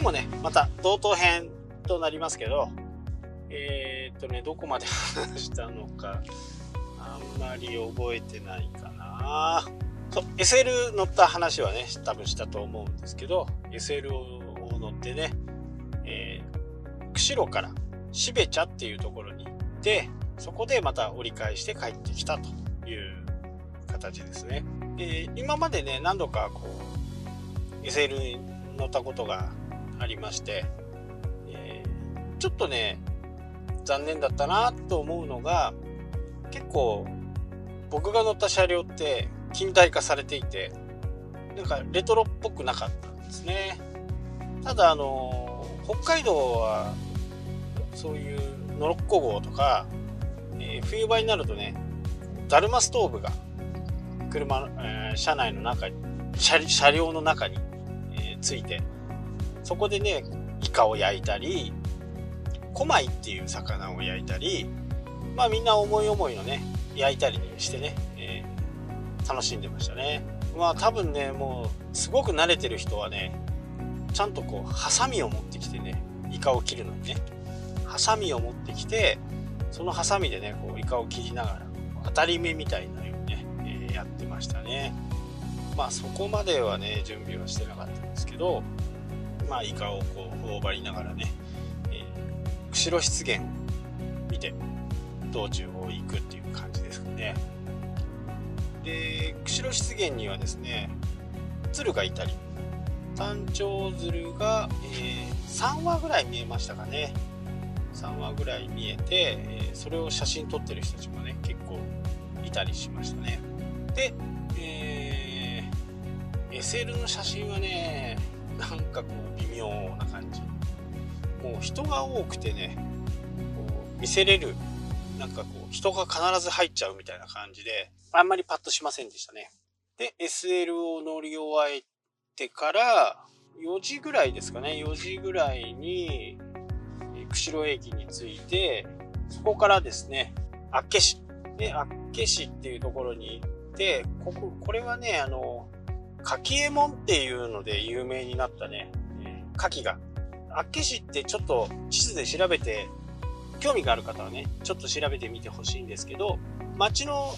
日もね、また同等編となりますけど、えー、っとね、どこまで話したのか、あんまり覚えてないかな。そう、SL 乗った話はね、多分したと思うんですけど、SL を乗ってね、えー、釧路から標茶っていうところに行って、そこでまた折り返して帰ってきたという形ですね。えー、今までね、何度かこう、SL に乗ったことがありまして、えー、ちょっとね、残念だったなと思うのが、結構僕が乗った車両って近代化されていて、なんかレトロっぽくなかったんですね。ただあの、北海道はそういうノロッコ号とか、えー、冬場になるとね、ダルマストーブが車、えー、車内の中に車、車両の中に、えー、ついて、そこでね、イカを焼いたり、コマイっていう魚を焼いたり、まあみんな思い思いのね、焼いたりしてね、えー、楽しんでましたね。まあ多分ね、もうすごく慣れてる人はね、ちゃんとこう、ハサミを持ってきてね、イカを切るのにね、ハサミを持ってきて、そのハサミでね、こう、イカを切りながら、当たり目みたいなようにね、えー、やってましたね。まあそこまではね、準備はしてなかったんですけど、まあイカをこう、頬張りながらね、釧路湿原を見て道中を行くっていう感じですかね。で釧路湿原にはですね鶴がいたり単調鶴が、えー、3羽ぐらい見えましたかね。3羽ぐらい見えて、えー、それを写真撮ってる人たちもね結構いたりしましたね。で、えー、SL の写真はねなんかこう微妙な感じ。もう人が多くてねこう見せれるなんかこう人が必ず入っちゃうみたいな感じであんまりパッとしませんでしたね。で SL を乗り終えてから4時ぐらいですかね。4時ぐらいに釧路駅に着いてそこからですね厚岸。で厚岸っていうところに行ってこここれはねあの柿右衛門っていうので有名になったね、えー、牡蠣が厚岸ってちょっと地図で調べて、興味がある方はね、ちょっと調べてみてほしいんですけど、町の、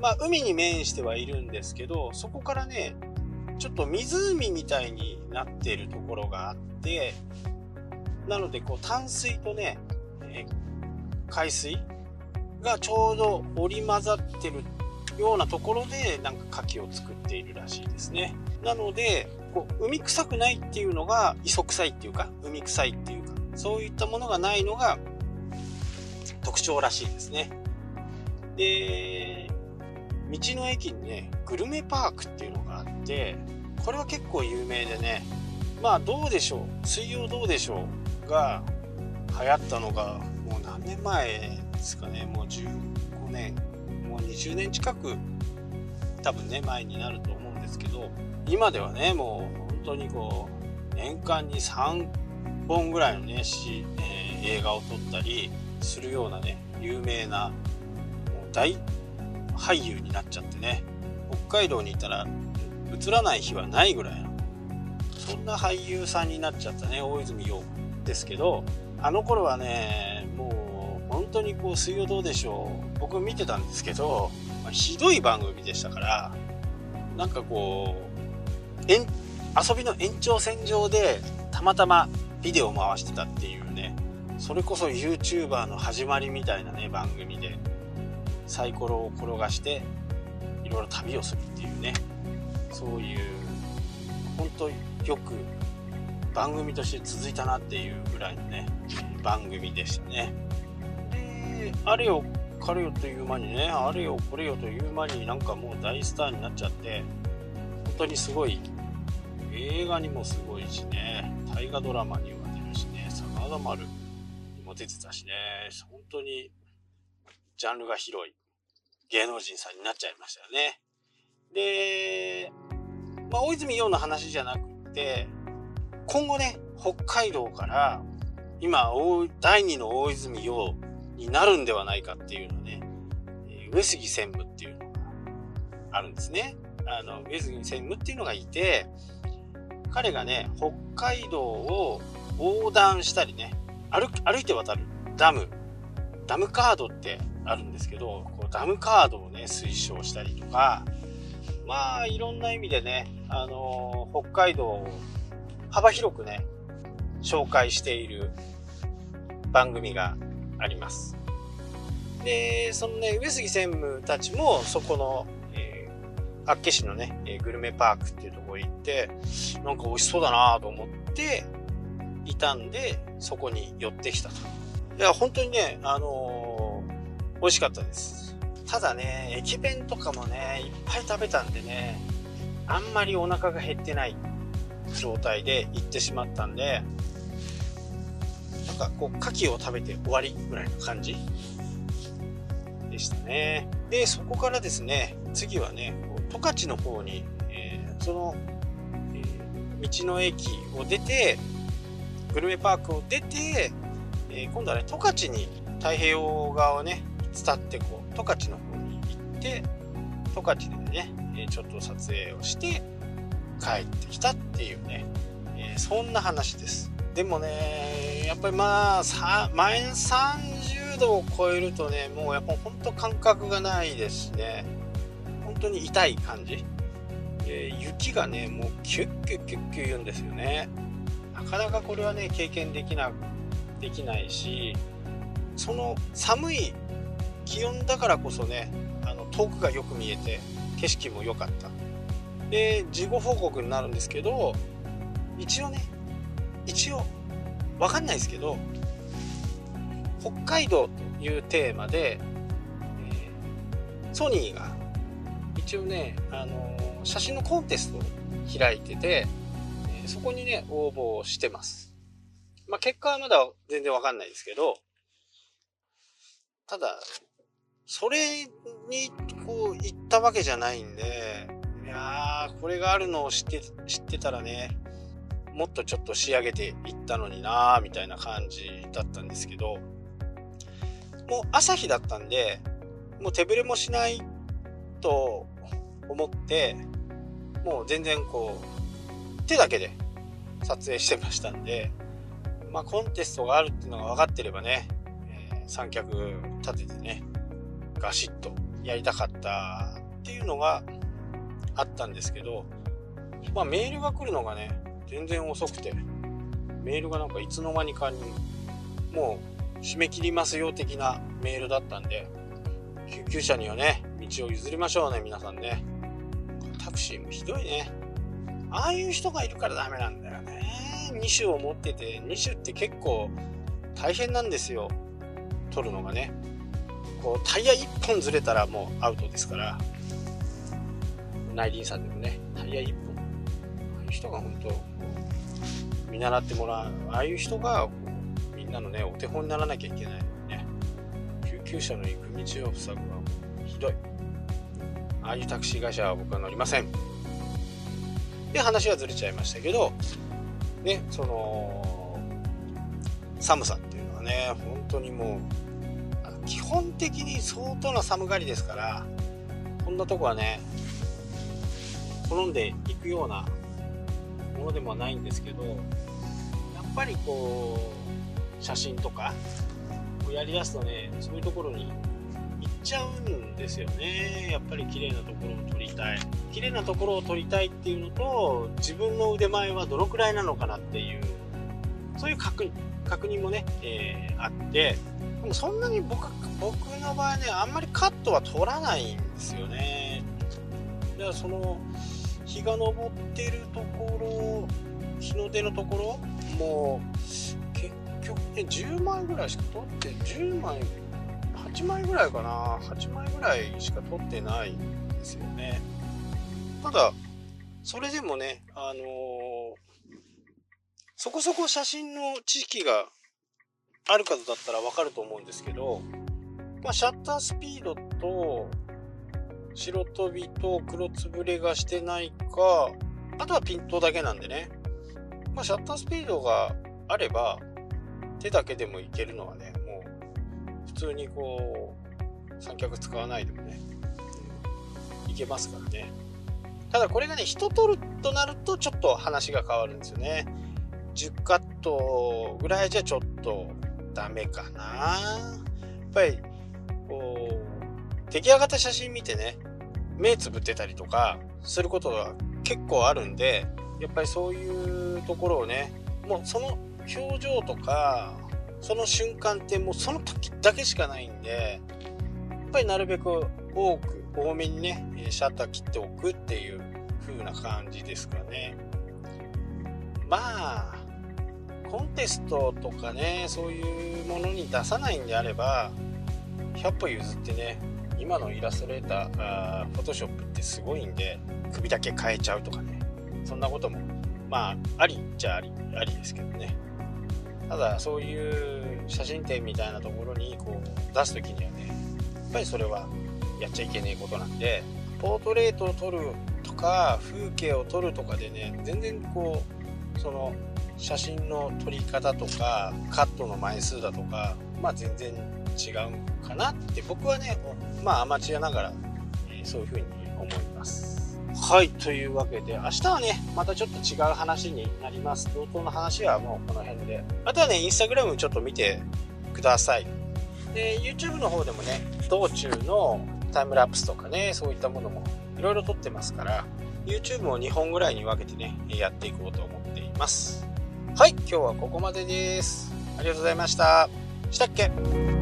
まあ、海に面してはいるんですけど、そこからね、ちょっと湖みたいになっているところがあって、なので、こう、淡水とね、え海水がちょうど織り交ざってるようなところで、なんか牡蠣を作っているらしいですね。なので、こう海臭くないっていうのが磯臭いっていうか海臭いっていうかそういったものがないのが特徴らしいですねで道の駅にねグルメパークっていうのがあってこれは結構有名でねまあどうでしょう水曜どうでしょうが流行ったのがもう何年前ですかねもう15年20年近く多分ね前になると思うんですけど今ではねもう本当にこう年間に3本ぐらいのね、しえー、映画を撮ったりするようなね有名な大俳優になっちゃってね北海道にいたら映らない日はないぐらいのそんな俳優さんになっちゃったね大泉洋ですけどあの頃はねもう本当にこう「水曜どうでしょう」僕見てたんですけど、まあ、ひどい番組でしたからなんかこう遊びの延長線上でたまたまビデオを回してたっていうねそれこそ YouTuber の始まりみたいなね番組でサイコロを転がしていろいろ旅をするっていうねそういう本当よく番組として続いたなっていうぐらいのね番組でしたね。であれよ彼よという間にねあれよこれよという間になんかもう大スターになっちゃって本当にすごい映画にもすごいしね、大河ドラマには出るしね、真田丸にも出てたしね、本当にジャンルが広い芸能人さんになっちゃいましたよね。で、まあ、大泉洋の話じゃなくて、今後ね、北海道から今大、第2の大泉洋になるんではないかっていうのね、上杉専務っていうのがあるんですね。あの、上杉専務っていうのがいて、彼がね北海道を横断したりね歩歩いて渡るダムダムカードってあるんですけどこうダムカードをね推奨したりとかまあいろんな意味でね、あのー、北海道を幅広くね紹介している番組があります。でそのね上杉専務たちもそこの、えー、厚岸のねえグルメパークっていうところ行ってなんか美味しそうだなと思っていたんでそこに寄ってきたと。いや本当にねあのー、美味しかったです。ただね駅弁とかもねいっぱい食べたんでねあんまりお腹が減ってない状態で行ってしまったんでかこう牡蠣を食べて終わりぐらいの感じでしたね。で、そこからですね、次はね、十勝の方に、えー、その、えー、道の駅を出て、グルメパークを出て、えー、今度はね、十勝に太平洋側をね、伝ってこう、十勝の方に行って、十勝でね、えちょっと撮影をして帰ってきたっていうね、えそんな話です。でもね、やっぱりまあ、マイナス30度を超えるとね、もうやっぱほんと感覚がないですね、本当に痛い感じ。えー、雪がね、もうキュッキュッキュッキュ言うんですよね。なかなかこれはね、経験できな、できないし、その寒い気温だからこそね、あの遠くがよく見えて、景色も良かった。で、事後報告になるんですけど、一応ね、一応分かんないですけど北海道というテーマで、えー、ソニーが一応ね、あのー、写真のコンテストを開いてて、えー、そこにね応募してます、まあ、結果はまだ全然分かんないですけどただそれにこう行ったわけじゃないんでいやーこれがあるのを知って知ってたらねもっとちょっと仕上げていったのになーみたいな感じだったんですけどもう朝日だったんでもう手ぶれもしないと思ってもう全然こう手だけで撮影してましたんでまあコンテストがあるっていうのが分かってればね、えー、三脚立ててねガシッとやりたかったっていうのがあったんですけどまあメールが来るのがね全然遅くてメールがなんかいつの間にかにもう締め切りますよ的なメールだったんで救急車にはね道を譲りましょうね皆さんね。タクシーもひどいね。ああいう人がいるからダメなんだよね。2種を持ってて2種って結構大変なんですよ。取るのがね。こうタイヤ1本ずれたらもうアウトですから。内輪差でもねタイヤ1本。ああいう人が本当見習ってもらう。ああいう人がみんなのねお手本にならなきゃいけないのにね。救急車の行く道を塞ぐはもうひどい。ああいうタクシー会社は僕は乗りません。で話はずれちゃいましたけどねその寒さっていうのはね本当にもう基本的に相当な寒がりですからこんなとこはね好んでいくようなものでもないんですけどっぱりこう写真とかをやりだすとねそういうところに行っちゃうんですよね。やっぱり綺麗なところを撮りたい。綺麗なところを撮りたいっていうのと自分の腕前はどのくらいなのかなっていうそういう確認もね、えー、あって。でもそんなに僕僕の場合ねあんまりカットは取らないんですよね。だからその日が昇ってるところ日の出のところもう結局ね10枚ぐらいしか撮って10枚8枚ぐらいかな8枚ぐらいしか撮ってないんですよねただそれでもねあのー、そこそこ写真の知識がある方だったらわかると思うんですけど、まあ、シャッタースピードと白飛びと黒つぶれがしてないか、あとはピントだけなんでね。まあ、シャッタースピードがあれば、手だけでもいけるのはね、もう、普通にこう、三脚使わないでもね、いけますからね。ただこれがね人撮るとなるとちょっと話が変わるんですよね10カットぐらいじゃちょっとダメかなやっぱりこう出来上がった写真見てね目つぶってたりとかすることが結構あるんでやっぱりそういうところをねもうその表情とかその瞬間ってもうその時だけしかないんでやっぱりなるべく多く多めにねシャッター切っておくっていう風な感じですかね。まあコンテストとかねそういうものに出さないんであれば100歩譲ってね今のイラストレーターフォトショップってすごいんで首だけ変えちゃうとかね。そんなこともまあありっちゃありありですけどねただそういう写真展みたいなところにこう出す時にはねやっぱりそれはやっちゃいけないことなんでポートレートを撮るとか風景を撮るとかでね全然こうその写真の撮り方とかカットの枚数だとかまあ全然違うかなって僕はねまあアマチュアながら、え、そういうふうに思います。はいというわけで明日はねまたちょっと違う話になります。同等の話はもうこの辺で。あとはねインスタグラムちょっと見てください。で YouTube の方でもね道中のタイムラプスとかねそういったものもいろいろ撮ってますから YouTube も2本ぐらいに分けてねやっていこうと思っています。はい今日はここまでです。ありがとうございました。したっけ？